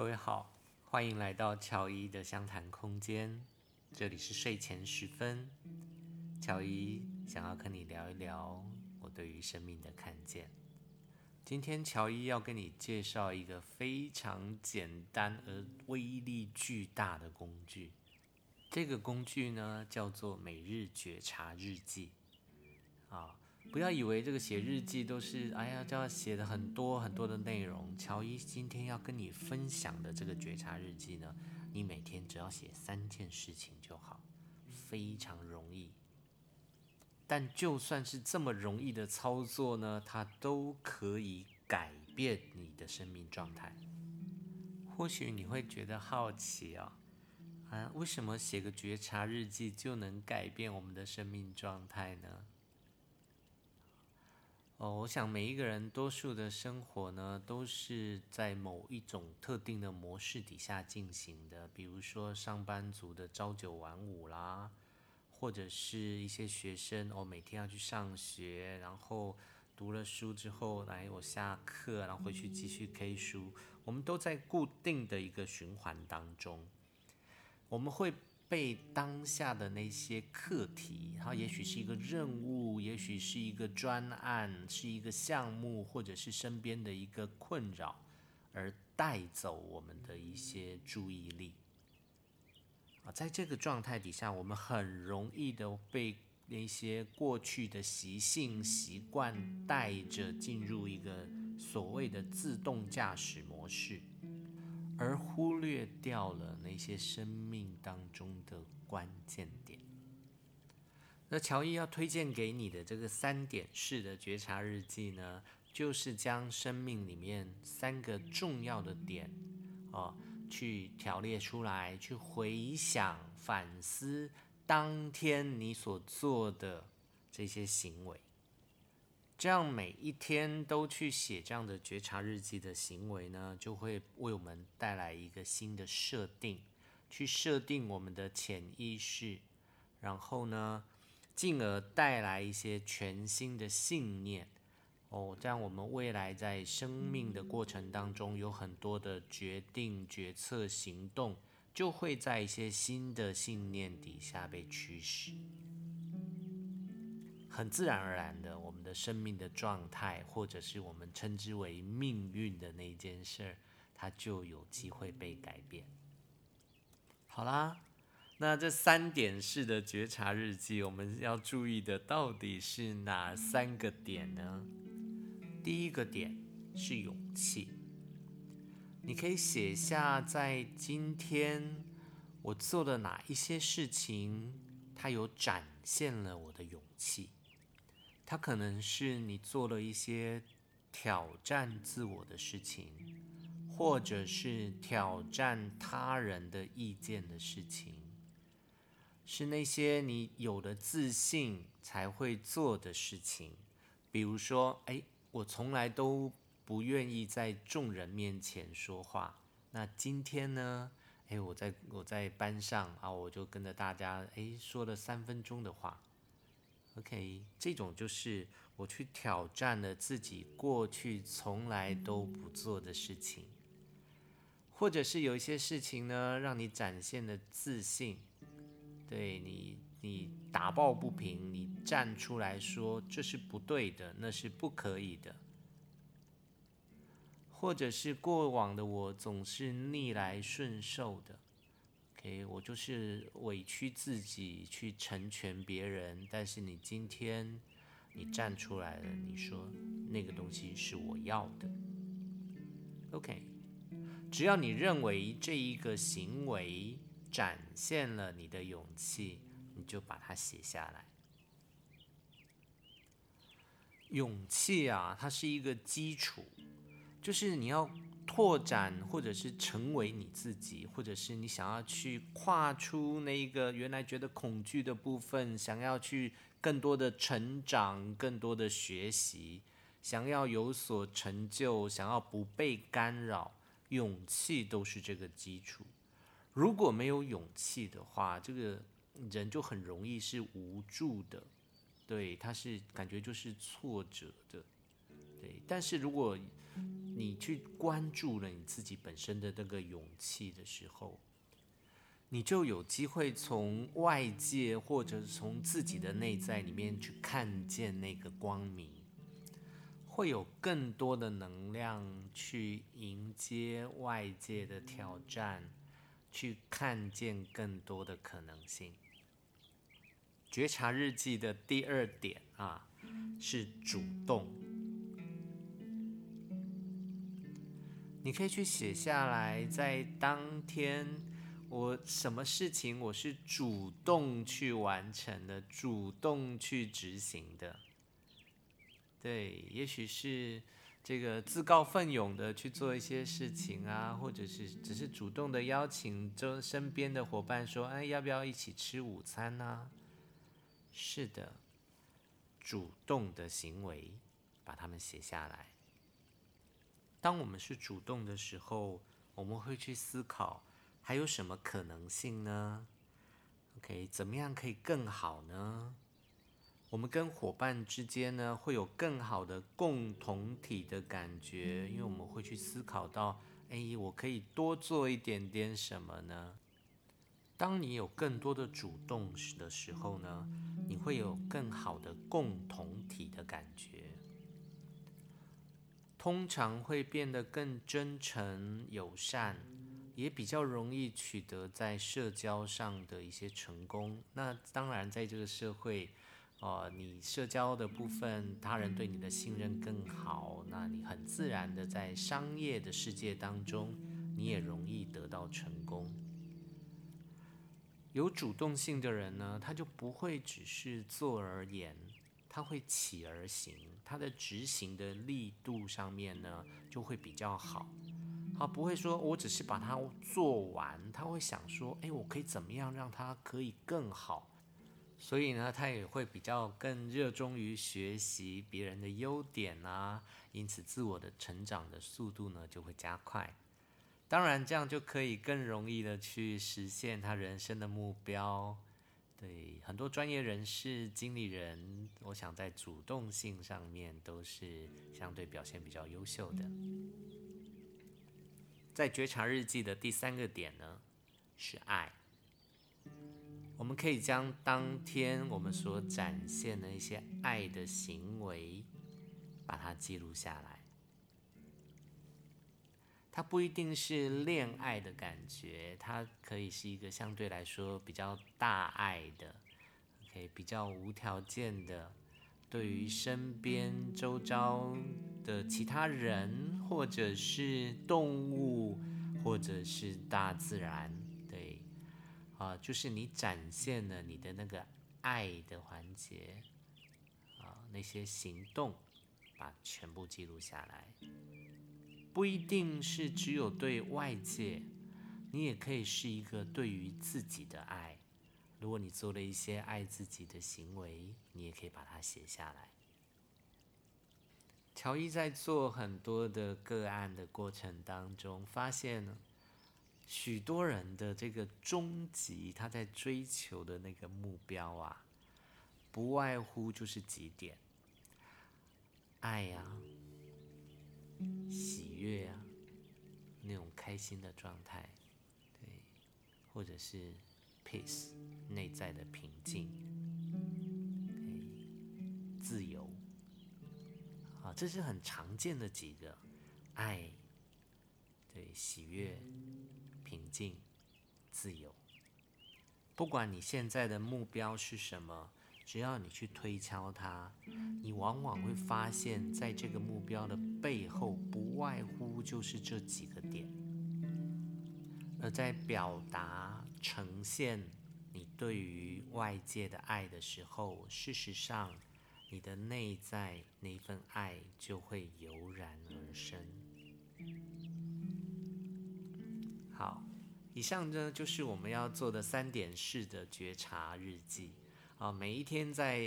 各位好，欢迎来到乔伊的相谈空间。这里是睡前时分，乔伊想要跟你聊一聊我对于生命的看见。今天乔伊要跟你介绍一个非常简单而威力巨大的工具。这个工具呢，叫做每日觉察日记。啊。不要以为这个写日记都是哎呀，就要写的很多很多的内容。乔伊今天要跟你分享的这个觉察日记呢，你每天只要写三件事情就好，非常容易。但就算是这么容易的操作呢，它都可以改变你的生命状态。或许你会觉得好奇啊，啊，为什么写个觉察日记就能改变我们的生命状态呢？哦，我想每一个人多数的生活呢，都是在某一种特定的模式底下进行的。比如说上班族的朝九晚五啦，或者是一些学生哦，每天要去上学，然后读了书之后来我下课，然后回去继续 K 书。我们都在固定的一个循环当中，我们会。被当下的那些课题，它也许是一个任务，也许是一个专案，是一个项目，或者是身边的一个困扰，而带走我们的一些注意力。啊，在这个状态底下，我们很容易的被那些过去的习性、习惯带着进入一个所谓的自动驾驶模式。而忽略掉了那些生命当中的关键点。那乔伊要推荐给你的这个三点式的觉察日记呢，就是将生命里面三个重要的点，哦，去条列出来，去回想、反思当天你所做的这些行为。这样每一天都去写这样的觉察日记的行为呢，就会为我们带来一个新的设定，去设定我们的潜意识，然后呢，进而带来一些全新的信念。哦，这样我们未来在生命的过程当中，有很多的决定、决策、行动，就会在一些新的信念底下被驱使。很自然而然的，我们的生命的状态，或者是我们称之为命运的那件事儿，它就有机会被改变。好啦，那这三点式的觉察日记，我们要注意的到底是哪三个点呢？第一个点是勇气，你可以写下在今天我做的哪一些事情，它有展现了我的勇气。它可能是你做了一些挑战自我的事情，或者是挑战他人的意见的事情，是那些你有了自信才会做的事情。比如说，哎，我从来都不愿意在众人面前说话，那今天呢？哎，我在我在班上啊，我就跟着大家哎说了三分钟的话。OK，这种就是我去挑战了自己过去从来都不做的事情，或者是有一些事情呢，让你展现的自信，对你，你打抱不平，你站出来说这是不对的，那是不可以的，或者是过往的我总是逆来顺受的。我就是委屈自己去成全别人，但是你今天你站出来了，你说那个东西是我要的。OK，只要你认为这一个行为展现了你的勇气，你就把它写下来。勇气啊，它是一个基础，就是你要。拓展，或者是成为你自己，或者是你想要去跨出那一个原来觉得恐惧的部分，想要去更多的成长，更多的学习，想要有所成就，想要不被干扰，勇气都是这个基础。如果没有勇气的话，这个人就很容易是无助的，对，他是感觉就是挫折的，对。但是如果你去关注了你自己本身的那个勇气的时候，你就有机会从外界或者从自己的内在里面去看见那个光明，会有更多的能量去迎接外界的挑战，去看见更多的可能性。觉察日记的第二点啊，是主动。你可以去写下来，在当天。我什么事情我是主动去完成的，主动去执行的。对，也许是这个自告奋勇的去做一些事情啊，或者是只是主动的邀请周身边的伙伴说：“哎，要不要一起吃午餐呢？”是的，主动的行为，把它们写下来。当我们是主动的时候，我们会去思考。还有什么可能性呢？OK，怎么样可以更好呢？我们跟伙伴之间呢，会有更好的共同体的感觉，因为我们会去思考到，哎，我可以多做一点点什么呢？当你有更多的主动的时候呢，你会有更好的共同体的感觉，通常会变得更真诚友善。也比较容易取得在社交上的一些成功。那当然，在这个社会，呃，你社交的部分，他人对你的信任更好，那你很自然的在商业的世界当中，你也容易得到成功。有主动性的人呢，他就不会只是做而言，他会起而行，他的执行的力度上面呢，就会比较好。他不会说，我只是把它做完，他会想说，哎，我可以怎么样让它可以更好？所以呢，他也会比较更热衷于学习别人的优点啊，因此自我的成长的速度呢就会加快。当然，这样就可以更容易的去实现他人生的目标。对，很多专业人士、经理人，我想在主动性上面都是相对表现比较优秀的。在觉察日记的第三个点呢，是爱。我们可以将当天我们所展现的一些爱的行为，把它记录下来。它不一定是恋爱的感觉，它可以是一个相对来说比较大爱的，OK，比较无条件的。对于身边周遭的其他人，或者是动物，或者是大自然，对，啊，就是你展现了你的那个爱的环节，啊，那些行动，把全部记录下来。不一定是只有对外界，你也可以是一个对于自己的爱。如果你做了一些爱自己的行为，你也可以把它写下来。乔伊在做很多的个案的过程当中，发现许多人的这个终极，他在追求的那个目标啊，不外乎就是几点：爱呀、悦啊，那种开心的状态，对，或者是。peace 内在的平静，自由，啊，这是很常见的几个爱，对，喜悦、平静、自由。不管你现在的目标是什么，只要你去推敲它，你往往会发现，在这个目标的背后，不外乎就是这几个点，而在表达。呈现你对于外界的爱的时候，事实上，你的内在那份爱就会油然而生。好，以上呢就是我们要做的三点式的觉察日记啊。每一天在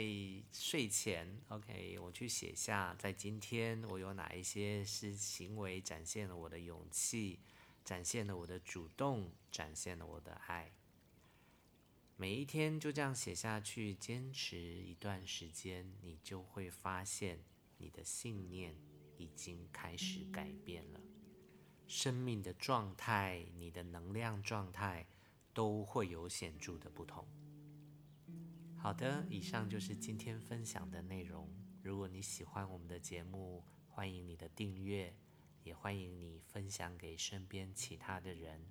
睡前，OK，我去写下，在今天我有哪一些是行为展现了我的勇气。展现了我的主动，展现了我的爱。每一天就这样写下去，坚持一段时间，你就会发现你的信念已经开始改变了。生命的状态，你的能量状态都会有显著的不同。好的，以上就是今天分享的内容。如果你喜欢我们的节目，欢迎你的订阅，也欢迎你分享给身边其他的人。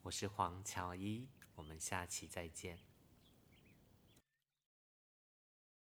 我是黄乔一，我们下期再见。